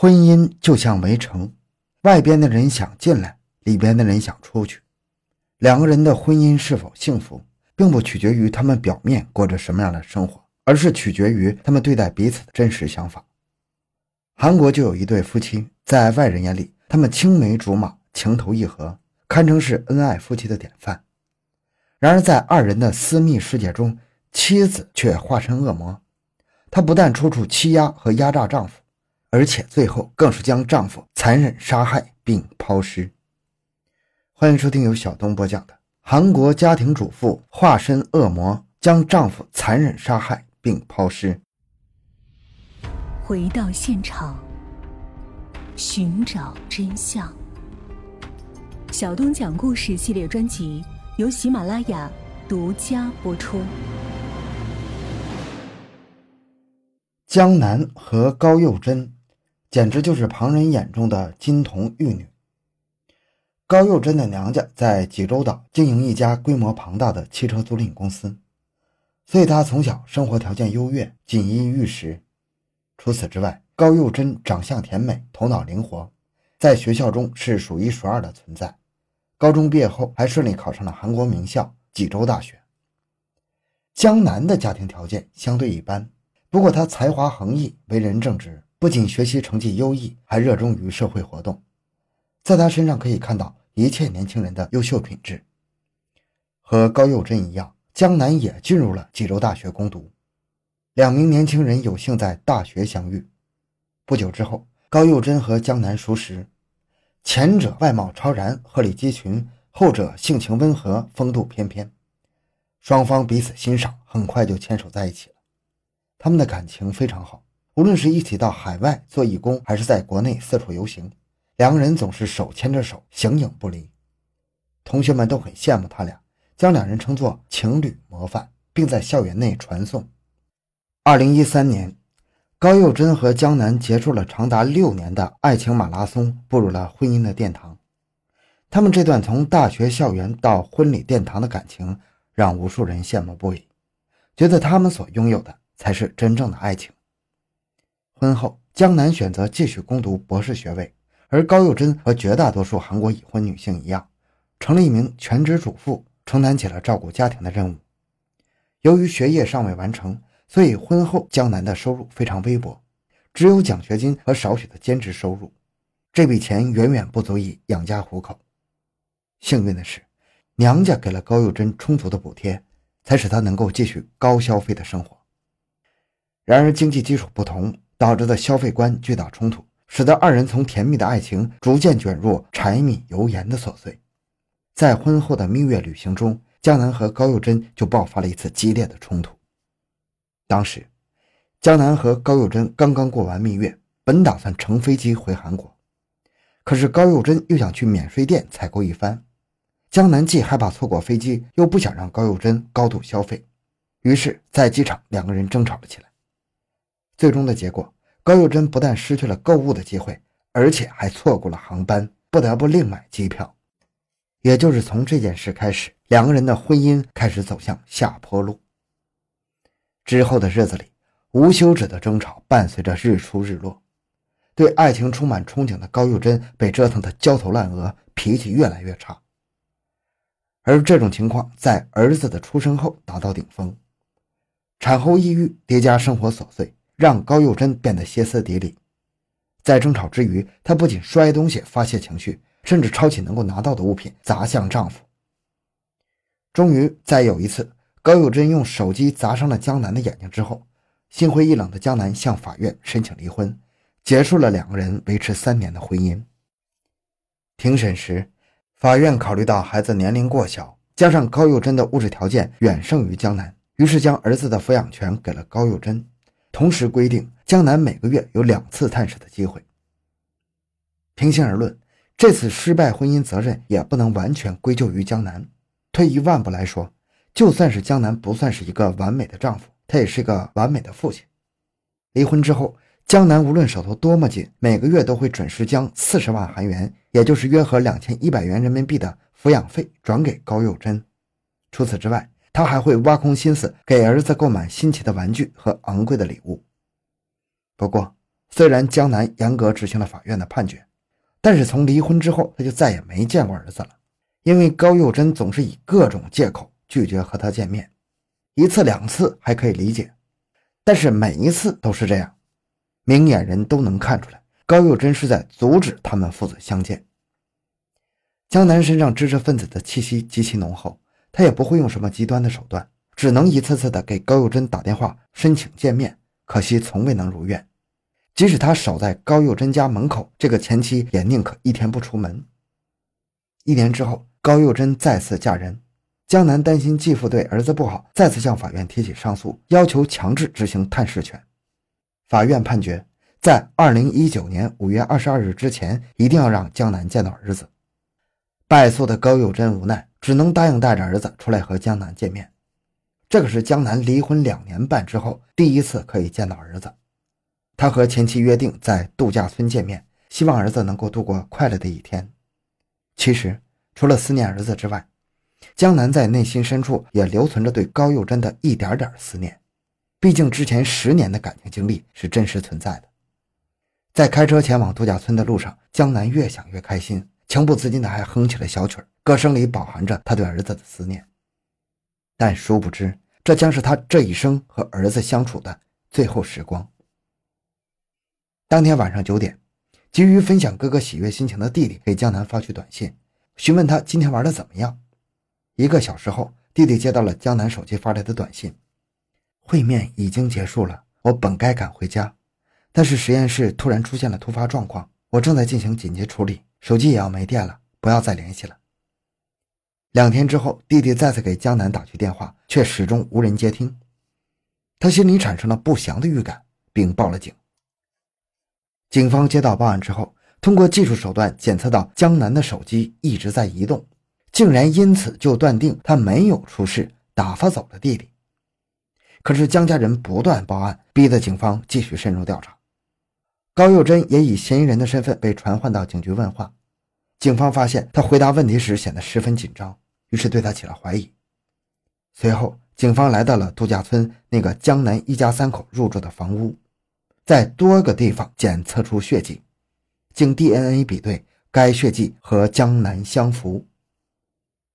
婚姻就像围城，外边的人想进来，里边的人想出去。两个人的婚姻是否幸福，并不取决于他们表面过着什么样的生活，而是取决于他们对待彼此的真实想法。韩国就有一对夫妻，在外人眼里，他们青梅竹马，情投意合，堪称是恩爱夫妻的典范。然而，在二人的私密世界中，妻子却化身恶魔。她不但处处欺压和压榨丈夫，而且最后更是将丈夫残忍杀害并抛尸。欢迎收听由小东播讲的《韩国家庭主妇化身恶魔，将丈夫残忍杀害并抛尸》。回到现场，寻找真相。小东讲故事系列专辑由喜马拉雅独家播出。江南和高幼珍，简直就是旁人眼中的金童玉女。高幼贞的娘家在济州岛经营一家规模庞大的汽车租赁公司，所以她从小生活条件优越，锦衣玉食。除此之外，高幼贞长相甜美，头脑灵活，在学校中是数一数二的存在。高中毕业后，还顺利考上了韩国名校济州大学。江南的家庭条件相对一般。不过他才华横溢，为人正直，不仅学习成绩优异，还热衷于社会活动。在他身上可以看到一切年轻人的优秀品质。和高幼珍一样，江南也进入了济州大学攻读。两名年轻人有幸在大学相遇。不久之后，高幼珍和江南熟识。前者外貌超然，鹤立鸡群；后者性情温和，风度翩翩。双方彼此欣赏，很快就牵手在一起了。他们的感情非常好，无论是一起到海外做义工，还是在国内四处游行，两个人总是手牵着手，形影不离。同学们都很羡慕他俩，将两人称作情侣模范，并在校园内传颂。二零一三年，高幼贞和江南结束了长达六年的爱情马拉松，步入了婚姻的殿堂。他们这段从大学校园到婚礼殿堂的感情，让无数人羡慕不已，觉得他们所拥有的。才是真正的爱情。婚后，江南选择继续攻读博士学位，而高幼珍和绝大多数韩国已婚女性一样，成了一名全职主妇，承担起了照顾家庭的任务。由于学业尚未完成，所以婚后江南的收入非常微薄，只有奖学金和少许的兼职收入，这笔钱远远不足以养家糊口。幸运的是，娘家给了高幼珍充足的补贴，才使她能够继续高消费的生活。然而，经济基础不同导致的消费观巨大冲突，使得二人从甜蜜的爱情逐渐卷入柴米油盐的琐碎。在婚后的蜜月旅行中，江南和高幼珍就爆发了一次激烈的冲突。当时，江南和高幼珍刚刚过完蜜月，本打算乘飞机回韩国，可是高幼珍又想去免税店采购一番。江南既害怕错过飞机，又不想让高幼珍高度消费，于是，在机场两个人争吵了起来。最终的结果，高幼珍不但失去了购物的机会，而且还错过了航班，不得不另买机票。也就是从这件事开始，两个人的婚姻开始走向下坡路。之后的日子里，无休止的争吵伴随着日出日落。对爱情充满憧憬的高幼珍被折腾得焦头烂额，脾气越来越差。而这种情况在儿子的出生后达到顶峰，产后抑郁叠加生活琐碎。让高幼珍变得歇斯底里，在争吵之余，她不仅摔东西发泄情绪，甚至抄起能够拿到的物品砸向丈夫。终于，在有一次高幼珍用手机砸伤了江南的眼睛之后，心灰意冷的江南向法院申请离婚，结束了两个人维持三年的婚姻。庭审时，法院考虑到孩子年龄过小，加上高幼珍的物质条件远胜于江南，于是将儿子的抚养权给了高幼珍。同时规定，江南每个月有两次探视的机会。平心而论，这次失败婚姻责任也不能完全归咎于江南。退一万步来说，就算是江南不算是一个完美的丈夫，他也是一个完美的父亲。离婚之后，江南无论手头多么紧，每个月都会准时将四十万韩元，也就是约合两千一百元人民币的抚养费转给高幼珍。除此之外，他还会挖空心思给儿子购买新奇的玩具和昂贵的礼物。不过，虽然江南严格执行了法院的判决，但是从离婚之后，他就再也没见过儿子了。因为高佑贞总是以各种借口拒绝和他见面，一次两次还可以理解，但是每一次都是这样，明眼人都能看出来，高佑贞是在阻止他们父子相见。江南身上知识分子的气息极其浓厚，他也不会用什么极端的手段，只能一次次的给高佑贞打电话申请见面，可惜从未能如愿。即使他守在高佑贞家门口，这个前妻也宁可一天不出门。一年之后。高幼贞再次嫁人，江南担心继父对儿子不好，再次向法院提起上诉，要求强制执行探视权。法院判决，在二零一九年五月二十二日之前，一定要让江南见到儿子。败诉的高幼贞无奈，只能答应带着儿子出来和江南见面。这可是江南离婚两年半之后第一次可以见到儿子。他和前妻约定在度假村见面，希望儿子能够度过快乐的一天。其实。除了思念儿子之外，江南在内心深处也留存着对高佑贞的一点点思念。毕竟之前十年的感情经历是真实存在的。在开车前往度假村的路上，江南越想越开心，情不自禁的还哼起了小曲儿，歌声里饱含着他对儿子的思念。但殊不知，这将是他这一生和儿子相处的最后时光。当天晚上九点，急于分享哥哥喜悦心情的弟弟给江南发去短信。询问他今天玩的怎么样？一个小时后，弟弟接到了江南手机发来的短信：“会面已经结束了，我本该赶回家，但是实验室突然出现了突发状况，我正在进行紧急处理，手机也要没电了，不要再联系了。”两天之后，弟弟再次给江南打去电话，却始终无人接听，他心里产生了不祥的预感，并报了警。警方接到报案之后。通过技术手段检测到江南的手机一直在移动，竟然因此就断定他没有出事，打发走了弟弟。可是江家人不断报案，逼得警方继续深入调查。高佑贞也以嫌疑人的身份被传唤到警局问话，警方发现他回答问题时显得十分紧张，于是对他起了怀疑。随后，警方来到了度假村那个江南一家三口入住的房屋，在多个地方检测出血迹。经 DNA 比对，该血迹和江南相符。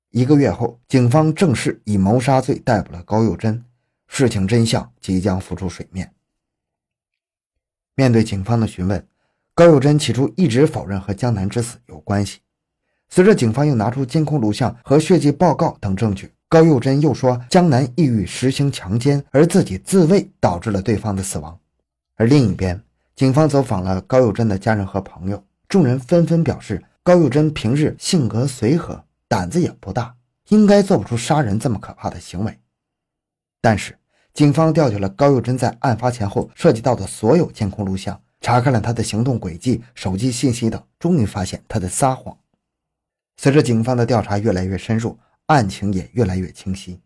一个月后，警方正式以谋杀罪逮捕了高佑贞，事情真相即将浮出水面。面对警方的询问，高佑贞起初一直否认和江南之死有关系。随着警方又拿出监控录像和血迹报告等证据，高佑贞又说江南意欲实行强奸，而自己自卫导致了对方的死亡。而另一边，警方走访了高佑贞的家人和朋友，众人纷纷表示，高佑贞平日性格随和，胆子也不大，应该做不出杀人这么可怕的行为。但是，警方调取了高佑贞在案发前后涉及到的所有监控录像，查看了他的行动轨迹、手机信息等，终于发现他在撒谎。随着警方的调查越来越深入，案情也越来越清晰，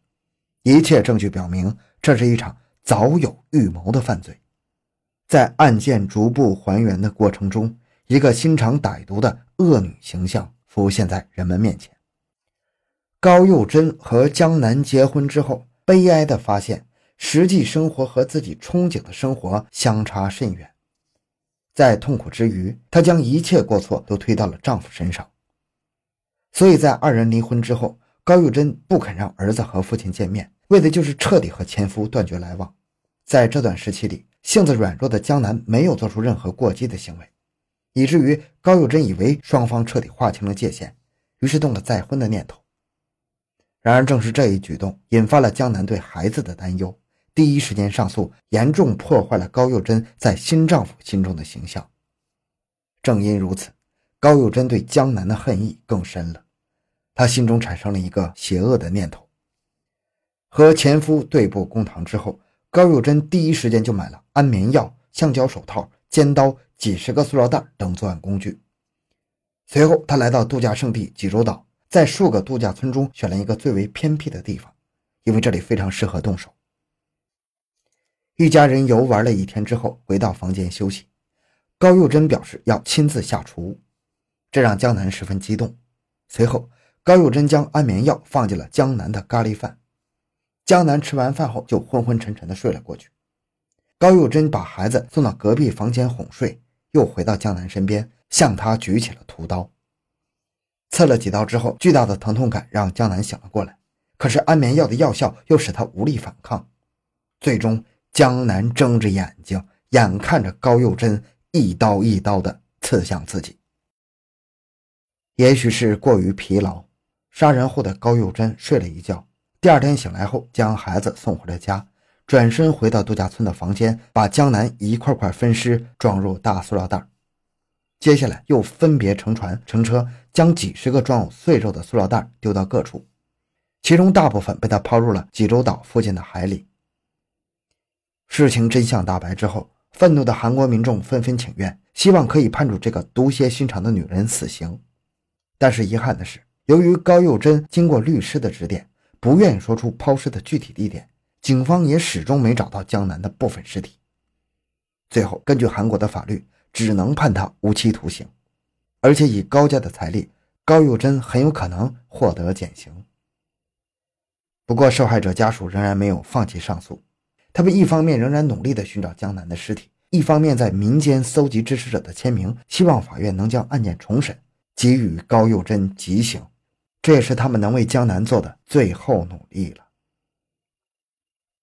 一切证据表明，这是一场早有预谋的犯罪。在案件逐步还原的过程中，一个心肠歹毒的恶女形象浮现在人们面前。高佑贞和江南结婚之后，悲哀地发现，实际生活和自己憧憬的生活相差甚远。在痛苦之余，她将一切过错都推到了丈夫身上。所以在二人离婚之后，高佑贞不肯让儿子和父亲见面，为的就是彻底和前夫断绝来往。在这段时期里，性子软弱的江南没有做出任何过激的行为，以至于高佑贞以为双方彻底划清了界限，于是动了再婚的念头。然而，正是这一举动引发了江南对孩子的担忧，第一时间上诉，严重破坏了高佑贞在新丈夫心中的形象。正因如此，高佑贞对江南的恨意更深了，她心中产生了一个邪恶的念头：和前夫对簿公堂之后。高佑贞第一时间就买了安眠药、橡胶手套、尖刀、几十个塑料袋等作案工具。随后，他来到度假胜地济州岛，在数个度假村中选了一个最为偏僻的地方，因为这里非常适合动手。一家人游玩了一天之后，回到房间休息。高佑贞表示要亲自下厨，这让江南十分激动。随后，高佑贞将安眠药放进了江南的咖喱饭。江南吃完饭后就昏昏沉沉的睡了过去。高佑贞把孩子送到隔壁房间哄睡，又回到江南身边，向他举起了屠刀。刺了几刀之后，巨大的疼痛感让江南醒了过来，可是安眠药的药效又使他无力反抗。最终，江南睁着眼睛，眼看着高佑贞一刀一刀的刺向自己。也许是过于疲劳，杀人后的高佑贞睡了一觉，第二天醒来后，将孩子送回了家。转身回到度假村的房间，把江南一块块分尸装入大塑料袋。接下来又分别乘船、乘车，将几十个装有碎肉的塑料袋丢到各处，其中大部分被他抛入了济州岛附近的海里。事情真相大白之后，愤怒的韩国民众纷纷请愿，希望可以判处这个毒蝎心肠的女人死刑。但是遗憾的是，由于高佑贞经过律师的指点，不愿意说出抛尸的具体地点。警方也始终没找到江南的部分尸体，最后根据韩国的法律，只能判他无期徒刑，而且以高家的财力，高佑贞很有可能获得减刑。不过，受害者家属仍然没有放弃上诉，他们一方面仍然努力地寻找江南的尸体，一方面在民间搜集支持者的签名，希望法院能将案件重审，给予高佑贞极刑，这也是他们能为江南做的最后努力了。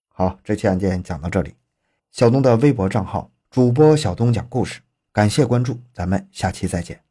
好，这期案件讲到这里。小东的微博账号主播小东讲故事，感谢关注，咱们下期再见。